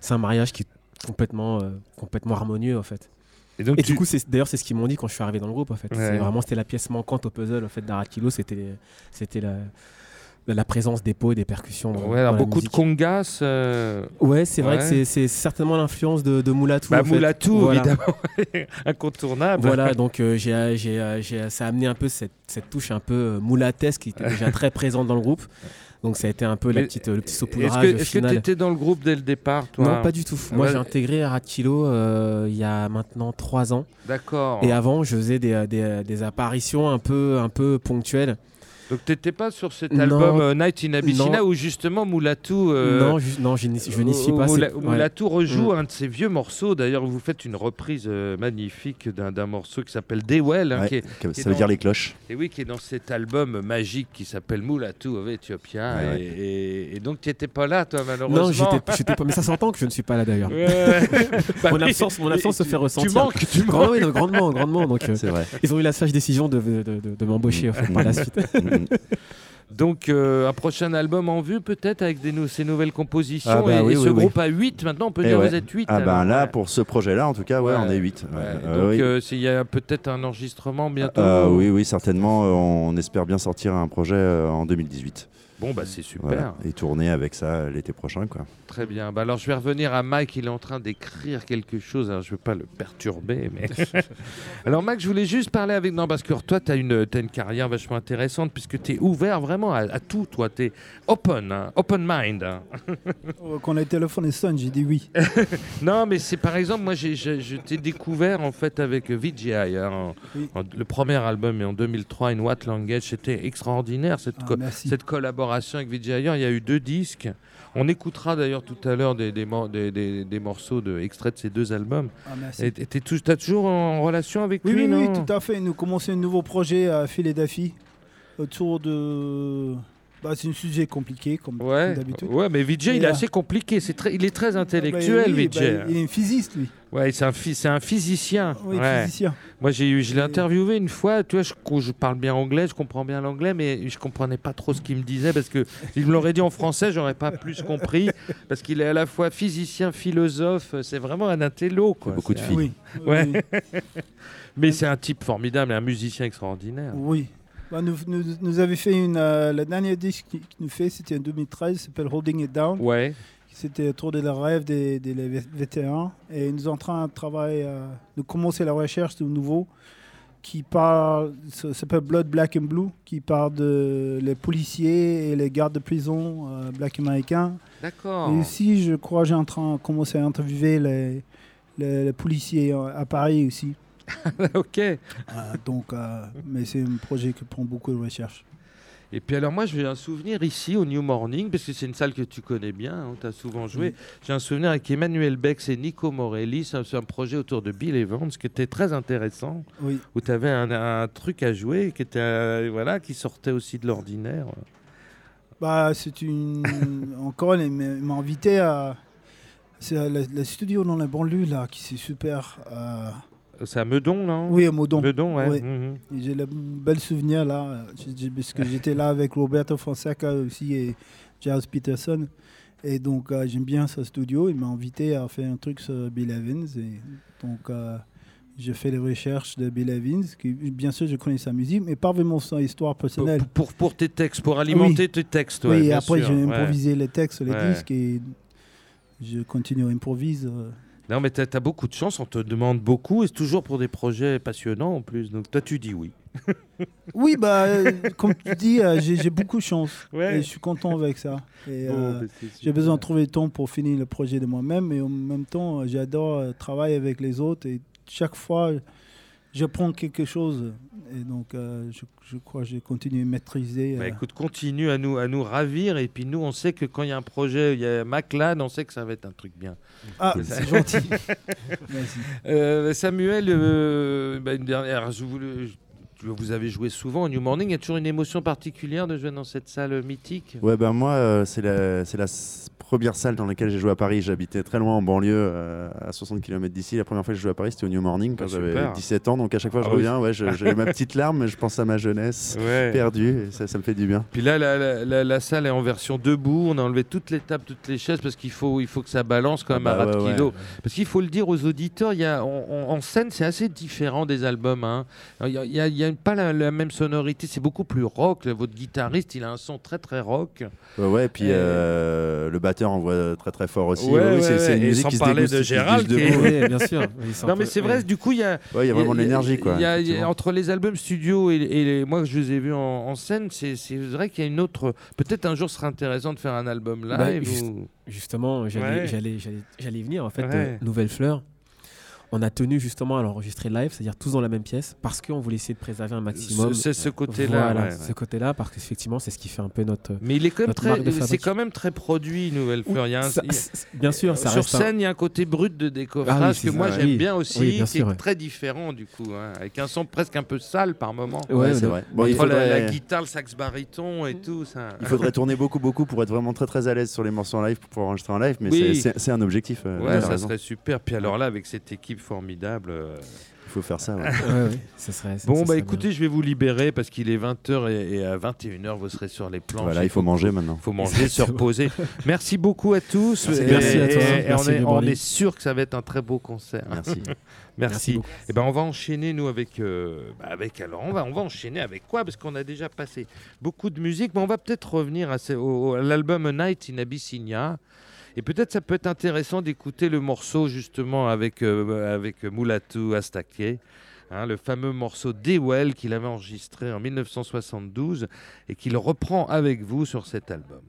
C'est un mariage qui est complètement, euh, complètement harmonieux, en fait. Et donc Et tu- du coup, d'ailleurs, c'est ce qu'ils m'ont dit quand je suis arrivé dans le groupe, en fait. Ouais. Vraiment, c'était la pièce manquante au puzzle, en fait, d'Arakilo. C'était, c'était la, la présence des pots et des percussions. dans- ouais, alors dans la beaucoup de congas. euh, Ouais, c'est vrai Ouais. que c'est- certainement l'influence de, de Moulatou. Bah, en fait. Moulatou, Voilà. évidemment, <laughs> incontournable. Voilà, donc euh, euh, ça a amené un peu cette, cette touche un peu euh, moulatesque qui était déjà <laughs> très présente dans le groupe. Donc ça a été un peu la petite, le petit saupoudrage que est-ce que final. tu étais dans le groupe dès le départ, toi non, pas du tout. Moi, Ouais. j'ai intégré Aratilo euh, il y a maintenant trois ans. D'accord. Et avant, je faisais des, des, des apparitions un peu, un peu ponctuelles. Donc t'étais pas sur cet Non. album euh, Night in Abyssinia Non. où justement Moulatou. euh, non, ju- non, je n'y suis pas. Moula- ouais. Moulatou rejoue Mm. un de ses vieux morceaux. D'ailleurs, vous faites une reprise euh, magnifique d'un morceau qui s'appelle Dewell. hein, Ouais, qui est- que- qui est ça veut dans- dire les cloches. Et oui, qui est dans cet album magique qui s'appelle Moulatou of Ethiopia. Ouais, ouais. Et, et- et donc, tu n'étais pas là, toi, Non, malheureusement. j'étais j'étais pas. Mais ça s'entend que je ne suis pas là d'ailleurs. Ouais. Bah <laughs> mon, absence, mon absence se fait ressentir. Tu manques, tu Grand- manques. oui, non, grandement, grandement. Donc, euh, vrai. ils ont eu la sage décision de, de, de- de m'embaucher fait, par la suite. <laughs> Donc, euh, un prochain album en vue, peut-être, avec des ces nouvelles compositions. Ah bah et, oui, et ce oui, oui. groupe à 8, maintenant, on peut Eh dire ouais. vous êtes 8. Ah ben là, ouais. pour ce projet-là, en tout cas, ouais, Ouais. on est 8. Ouais, donc, euh, s'il y a peut-être un enregistrement bientôt. Euh, oui, oui, certainement. euh, On espère bien sortir un projet euh, en 2018. Bon, bah, c'est super. Voilà. Et tourner avec ça euh, l'été prochain, quoi. Très bien. Bah alors, je vais revenir à Mike. Il est en train d'écrire quelque chose. Alors, je ne veux pas le perturber. Mais... <laughs> alors, Mike, je voulais juste parler avec. Non, parce que toi, tu as une, une carrière vachement intéressante puisque tu es ouvert vraiment à, à tout. Toi, tu es open, hein, open mind. hein. <laughs> Oh, Quand le téléphone sonne, j'ai dit oui. <laughs> Non, mais c'est par exemple, moi, j'ai, je t'ai découvert en fait avec VGI. hein, en- Oui. en- le premier album est en 2003, In What Language. C'était extraordinaire cette, Ah, co- merci. cette collaboration avec VGI. Il y a eu deux disques. On écoutera d'ailleurs tout à l'heure des, des, des- des- morceaux de, extraits de ces deux albums. Ah, merci. Tou- t'as toujours en relation avec Oui, lui, oui, oui, tout à fait. Nous commençons un nouveau projet à Philadelphie autour de. Bah, c'est un sujet compliqué, comme, Ouais, comme d'habitude. ouais, mais Vijay, il est euh, assez compliqué. C'est très, il est très Bah, intellectuel, oui, Vijay. bah, il est un physiste, lui. Ouais, c'est un, phy- c'est un physicien. Oui, Ouais. physicien. Moi, j'ai eu, je l'ai interviewé une fois. Tu vois, je, je parle bien anglais, je comprends bien l'anglais, mais je comprenais pas trop ce qu'il me disait parce que il me l'aurait dit en français, j'aurais pas plus compris parce qu'il est à la fois physicien, philosophe. C'est vraiment un intello, quoi. beaucoup de filles. Oui. Ouais. <laughs> mais c'est un type formidable, et un musicien extraordinaire. Oui. Bah, nous, nous, fait une. euh, le dernier disque qu'il nous fait, c'était en 2013, ça s'appelle Holding It Down. Ouais. C'était autour de la rêve des, des vé- vétérans. Et nous sommes en train de travailler, euh, de commencer la recherche de nouveau qui parle, ça s'appelle Blood Black and Blue, qui parle de les policiers et les gardes de prison euh, black américains. D'accord. Et aussi, je crois, j'ai en train de commencer à interviewer les, les, les policiers euh, à Paris aussi. <laughs> ok. Euh, donc, euh, mais c'est un projet qui prend beaucoup de recherche. Et puis alors moi j'ai un souvenir ici au New Morning, parce que c'est une salle que tu connais bien, hein, tu as souvent joué. J'ai un souvenir avec Emmanuel Bex et Nico Morelli, c'est un, projet autour de Bill Evans qui était très intéressant, Oui. où tu avais un, un truc à jouer qui, était, euh, voilà, qui sortait aussi de l'ordinaire. Bah, c'est une. <laughs> Encore, il m'a invité à. C'est le, le studio dans la banlieue, là, qui c'est super. euh, C'est à Meudon, non Oui, à Meudon. Meudon, ouais. Oui. mhm. J'ai le bel souvenir là, parce que j'étais là avec Roberto Fonseca aussi et Giles Peterson. Et donc euh, j'aime bien ce studio. Il m'a invité à faire un truc sur Bill Evans. Et donc euh, j'ai fait les recherches de Bill Evans. Qui, bien sûr, je connais sa musique, mais pas vraiment son histoire personnelle. pour, pour tes textes, pour alimenter tes textes. ouais, oui, et après sûr, j'ai ouais. improvisé les textes les Ouais. disques et je continue à improviser. euh. Non mais tu as, beaucoup de chance, on te demande beaucoup, et c'est toujours pour des projets passionnants en plus. Donc toi tu dis oui. <laughs> Oui, bah, euh, comme tu dis, euh, j'ai beaucoup de chance. Ouais. Et je suis content avec ça. Et, euh, bah, J'ai besoin de trouver le temps pour finir le projet de moi-même, mais en même temps, j'adore travailler avec les autres et chaque fois, je prends quelque chose. Et donc, euh, je, je crois que je continue à maîtriser. Bah, euh, écoute, continue à nous, à nous ravir. Et puis nous, on sait que quand il y a un projet, il y a McLeod, on sait que ça va être un truc bien. Ah, c'est gentil. <laughs> Merci. Euh, Samuel, bah, une dernière. Je voulais- je- vous avez joué souvent au New Morning. Il y a toujours une émotion particulière de jouer dans cette salle mythique? Ouais, ben moi, euh, c'est la, première salle dans laquelle j'ai joué à Paris. J'habitais très loin en banlieue, euh, à 60 km d'ici. La première fois que j'ai joué à Paris, c'était au New Morning quand Ah, j'avais super. 17 ans. Donc à chaque fois que Ah je oui. reviens, ouais, <laughs> j'ai ma petite larme, mais je pense à ma jeunesse Ouais. perdue. Et ça, ça me fait du bien. Puis là, la, la- la- la salle est en version debout. On a enlevé toutes les tables, toutes les chaises parce qu'il faut, il faut que ça balance quand Ah même bah à ras de ouais, kilo. Parce qu'il faut le dire aux auditeurs, il y a, on- on- en scène, c'est assez différent des albums. hein. Il n'y a, il y a- il y a pas la, la même sonorité, c'est beaucoup plus rock. Votre guitariste, il a un son très très rock. Ouais, ouais, et puis Et- euh, le batteur envoie très très fort aussi. Ouais, Ouais, c'est une musique sans qui se parler déguste, de qui se Gérald, qui est-. Oui, bien sûr. Non, mais c'est vrai, ouais. du coup, il y a. Ouais, il y a vraiment de l'énergie, quoi. il y a- y a- entre les albums studio et, et les- moi, je les ai vus en, en scène, c'est vrai qu'il y a une autre. Peut-être un jour, ce serait intéressant de faire un album live. Bah, ou- Justement, j'allais venir. En fait, Ouais. euh, Nouvelle Fleur, on a tenu justement à l'enregistrer live, c'est-à-dire tous dans la même pièce, parce qu'on voulait essayer de préserver un maximum. C'est ce côté-là. Voilà, ouais, ce côté-là, parce qu'effectivement, c'est ce qui fait un peu notre. Mais il est quand même très, c'est quand même très produit, Nouvelle Fleur. Il y a un- Ça- il bien sûr, ça sur scène, il y a un côté brut de décoffrage Ah oui, que moi j'aime bien aussi, Oui, bien qui est ouais. très différent du coup, hein, avec un son presque un peu sale par moment. Ouais, Ouais, c'est vrai. Bon, il Entre la, guitare, le sax baryton et tout ça. Il faudrait tourner beaucoup, beaucoup pour être vraiment très, très à l'aise sur les morceaux en live, pour pouvoir enregistrer en live. Mais c'est- un objectif. euh, Ouais, ça serait super. Puis alors là, avec cette équipe formidable. euh, Il faut faire ça. ouais. <laughs> Ouais, ouais, ça serait- ça- Bon, ça bah serait écoutez, je vais vous libérer parce qu'il est 20h et, et à 21h, vous serez sur les planches. Voilà, il faut manger maintenant. Il faut manger, se reposer. Merci beaucoup à tous. Merci. Et- Merci à toi. et- et Merci on, est, on est sûr que ça va être un très beau concert. Merci. <laughs> Merci. Et ben on va enchaîner nous avec euh, bah, avec alors on va on va enchaîner avec quoi? Parce qu'on a déjà passé beaucoup de musique mais on va peut-être revenir à, l'album A Night in Abyssinia et peut-être ça peut être intéressant d'écouter le morceau justement avec euh, avec Moulatou Astake hein, le fameux morceau Dewell qu'il avait enregistré en 1972 et qu'il reprend avec vous sur cet album.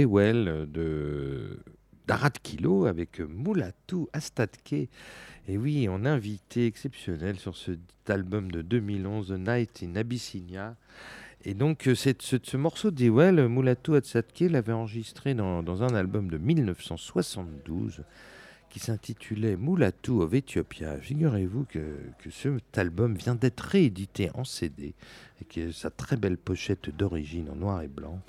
Dewell de d'Arad Kilo avec Moulatou Astatke. Et oui, a invité exceptionnel sur cet album de 2011, The Night in Abyssinia. Et donc, euh, ce, ce morceau d'Ewell, Moulatou Astatke l'avait enregistré dans, dans un album de 1972 qui s'intitulait Moulatou of Ethiopia. Figurez-vous que, que cet album vient d'être réédité en CD et que sa très belle pochette d'origine en noir et blanc.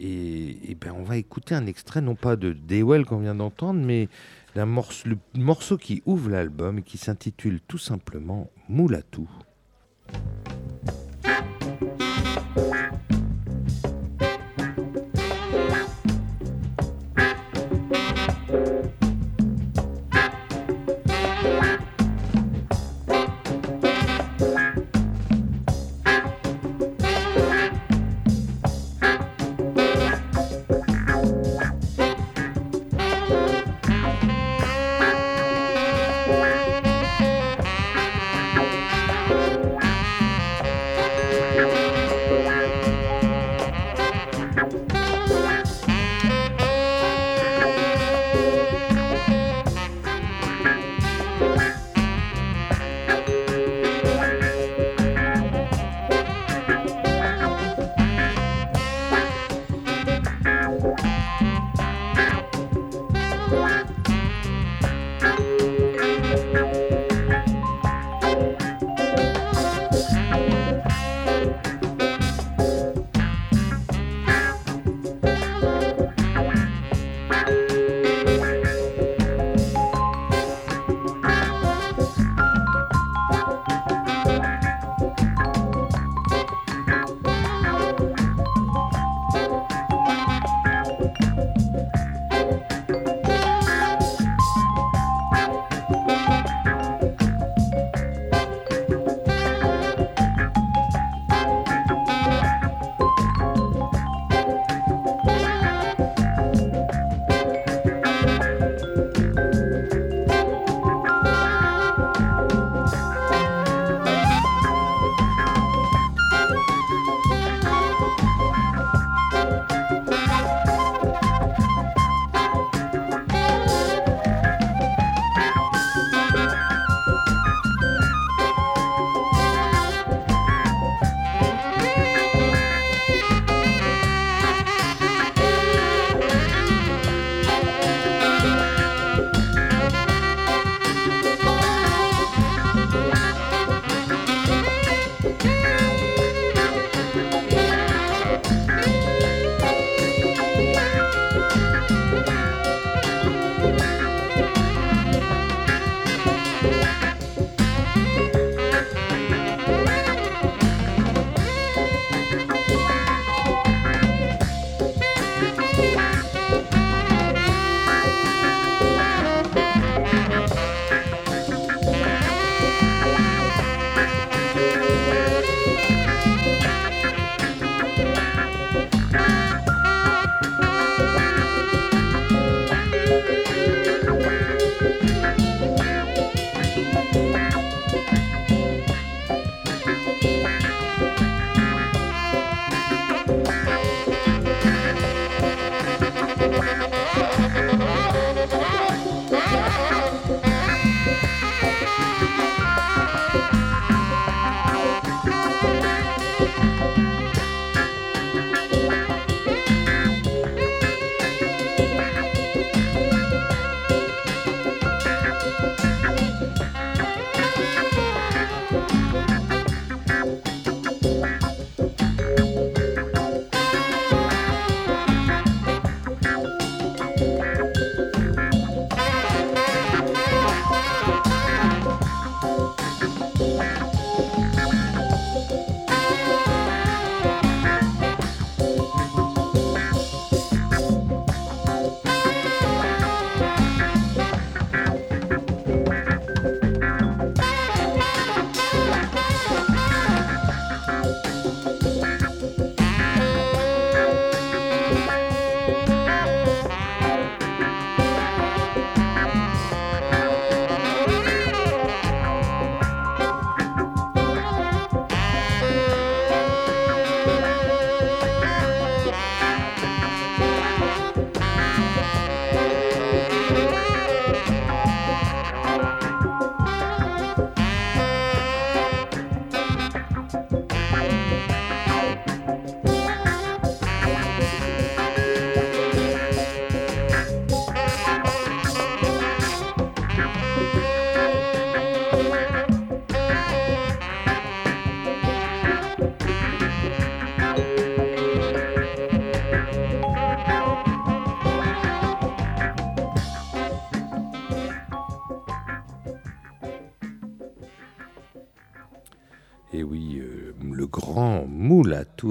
Et, ben on va écouter un extrait, non pas de Dewell qu'on vient d'entendre, mais d'un morceau, morceau qui ouvre l'album et qui s'intitule tout simplement Moulatou.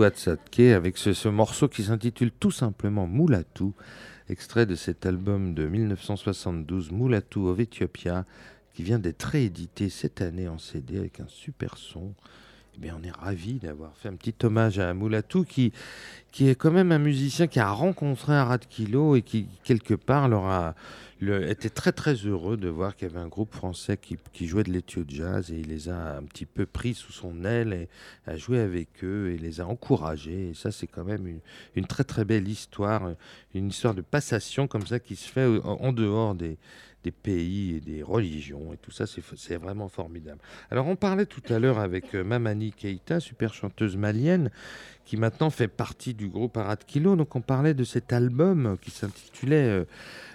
Avec ce, ce morceau qui s'intitule tout simplement Moulatou, extrait de cet album de 1972 Moulatou of Ethiopia qui vient d'être réédité cette année en CD avec un super son. Eh bien, on est ravis d'avoir fait un petit hommage à Moulatou qui, qui est quand même un musicien qui a rencontré Arad Kilo et qui, quelque part, leur a, le- était très très heureux de voir qu'il y avait un groupe français qui, jouait de l'éthio jazz et il les a un petit peu pris sous son aile et a joué avec eux et les a encouragés. Et ça, c'est quand même une, une très très belle histoire, une histoire de passation comme ça qui se fait en dehors des, des pays et des religions et tout ça, c'est vraiment formidable. Alors on parlait tout à l'heure avec euh, Mamani Keita, super chanteuse malienne, qui maintenant fait partie du groupe Arad Kilo. Donc on parlait de cet album qui s'intitulait euh,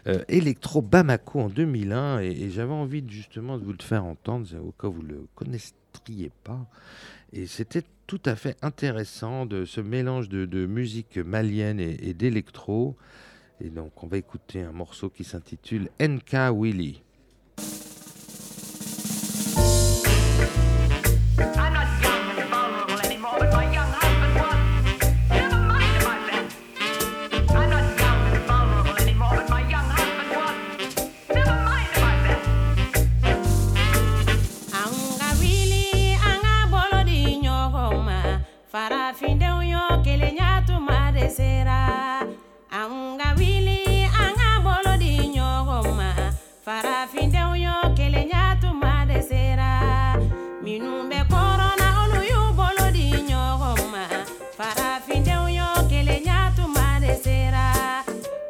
euh, Electro Bamako en 2001 et, j'avais envie justement de vous le faire entendre au cas où vous le connaîtriez pas. Et c'était tout à fait intéressant de ce mélange de, de musique malienne et, et d'électro. Et donc on va écouter un morceau qui s'intitule NK Willy.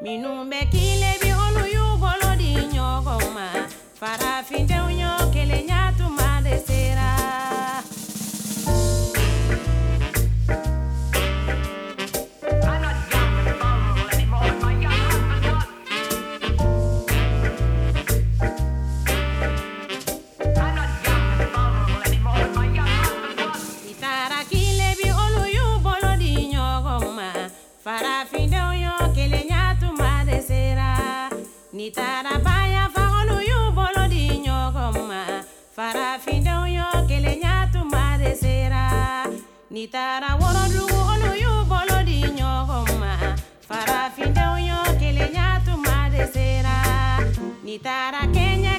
minnu bɛ k'i bi olu y'u bolo di ɲɔgɔn ma farafindenw ɲɔgɔn taara wolodugu olu y'u bolo di ɲɔgɔn ma. Farafindenw y'o kelenya tuma de sera. Ni taara kɛɲɛ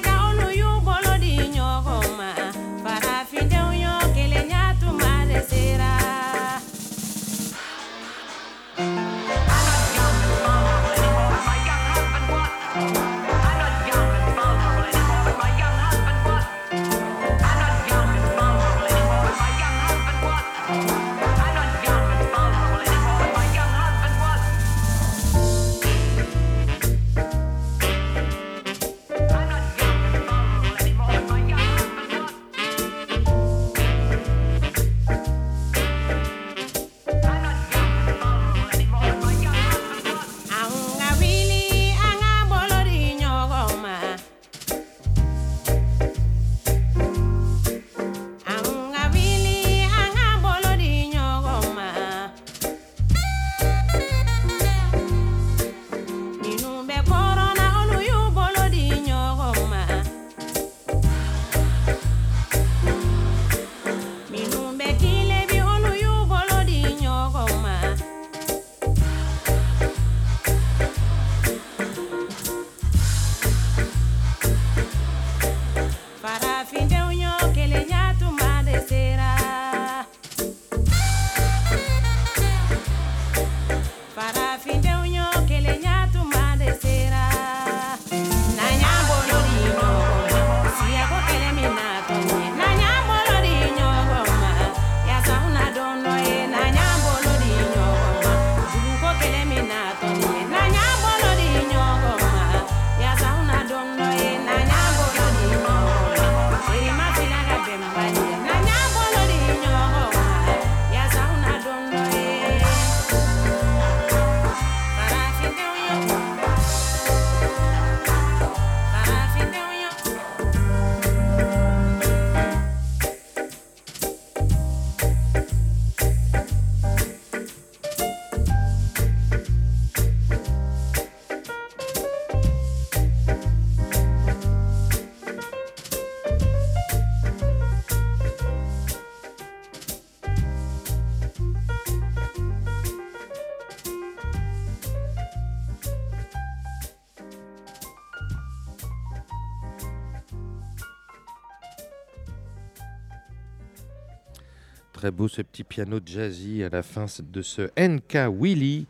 beau ce petit piano jazzy à la fin de ce NK Willy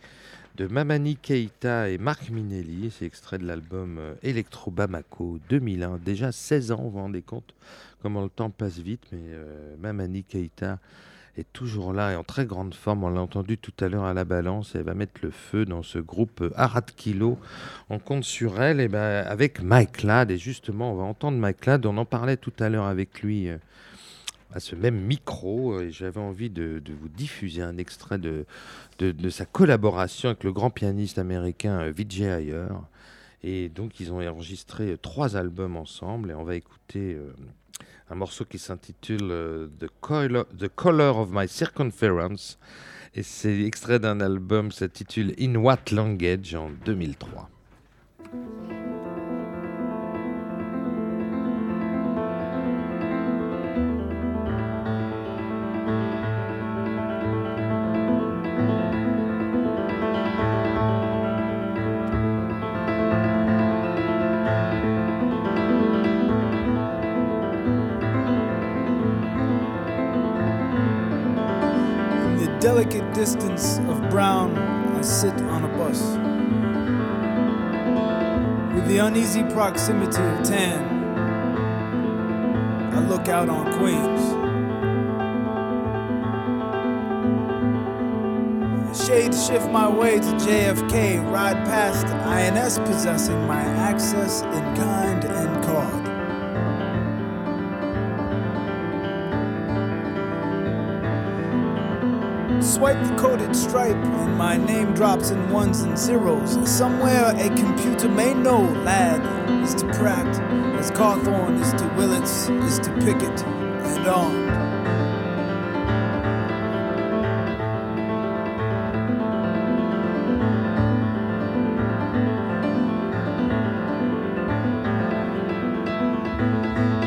de Mamani Keita et Marc Minelli. C'est extrait de l'album euh, Electro Bamako 2001. Déjà 16 ans, vous vous rendez compte comment le temps passe vite, mais euh, Mamani Keita est toujours là et en très grande forme. On l'a entendu tout à l'heure à la balance. Elle va mettre le feu dans ce groupe euh, Arad Kilo. On compte sur elle et ben, avec Mike Ladd. Et justement, on va entendre Mike Ladd. On en parlait tout à l'heure avec lui à ce même micro. euh, Et j'avais envie de, vous diffuser un extrait de, de, sa collaboration avec le grand pianiste américain euh, Vijay Ayer. Et donc, ils ont enregistré euh, trois albums ensemble. Et on va écouter un morceau qui s'intitule The, Color, The Color of My Circumference. Et c'est extrait d'un album qui s'intitule In What Language en 2003. Delicate distance of brown, I sit on a bus. With the uneasy proximity of tan, I look out on Queens. Shade shift my way to JFK, ride past INS possessing my access in kind and card. Swipe the coded stripe, and my name drops in ones and zeros. Somewhere a computer may know lad is to Pratt, as Cawthorn is to Willits, is to Pickett, and on.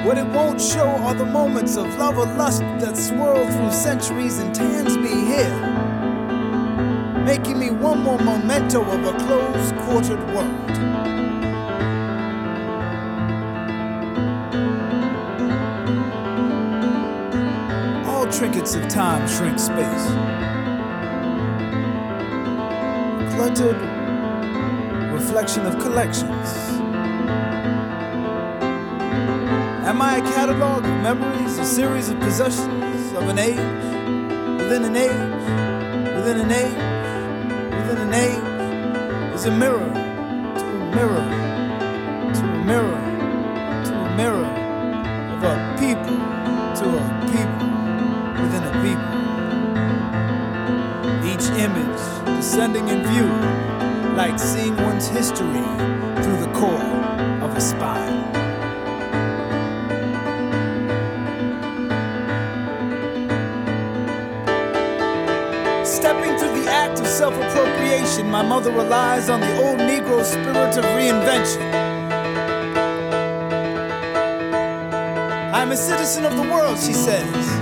What it won't show are the moments of love or lust that swirl through centuries and tans me here, making me one more memento of a close quartered world. All trinkets of time shrink space. Cluttered reflection of collections. Am I a catalog of memories, a series of possessions of an age, within an age, within an age, within an age? Is a mirror to a mirror, to a mirror, Citizen of the world, she says.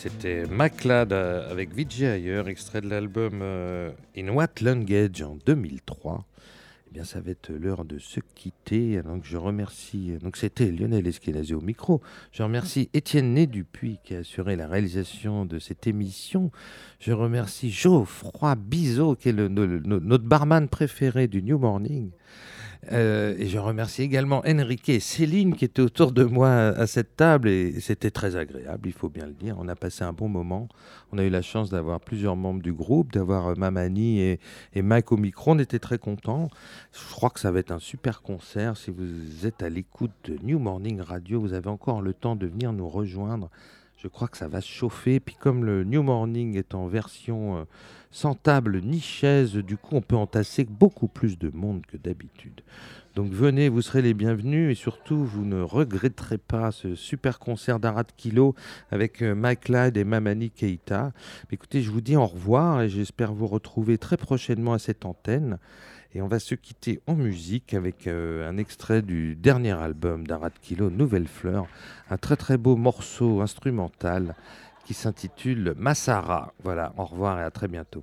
C'était MacLad euh, avec Vijay ailleurs, extrait de l'album euh, In What Language en 2003. Eh bien, ça va être l'heure de se quitter. Donc, je remercie. Donc, c'était Lionel Eskenazi au micro. Je remercie Étienne Né Dupuis qui a assuré la réalisation de cette émission. Je remercie Geoffroy Bizot qui est notre barman préféré du New Morning. Euh, et je remercie également Enrique et Céline qui étaient autour de moi à, cette table et c'était très agréable, il faut bien le dire. On a passé un bon moment. On a eu la chance d'avoir plusieurs membres du groupe, d'avoir euh, Mamani et Mike au micro. On était très contents. Je crois que ça va être un super concert. Si vous êtes à l'écoute de New Morning Radio, vous avez encore le temps de venir nous rejoindre. Je crois que ça va se chauffer. Puis comme le New Morning est en version euh, sans table ni chaise, du coup on peut entasser beaucoup plus de monde que d'habitude. Donc venez, vous serez les bienvenus et surtout vous ne regretterez pas ce super concert d'Arad Kilo avec euh, Mike Ladd et Mamani Keita. Écoutez, je vous dis au revoir et j'espère vous retrouver très prochainement à cette antenne. Et on va se quitter en musique avec euh, un extrait du dernier album d'Arad Kilo, Nouvelle Fleur, un très très beau morceau instrumental qui s'intitule Massara. Voilà, au revoir et à très bientôt.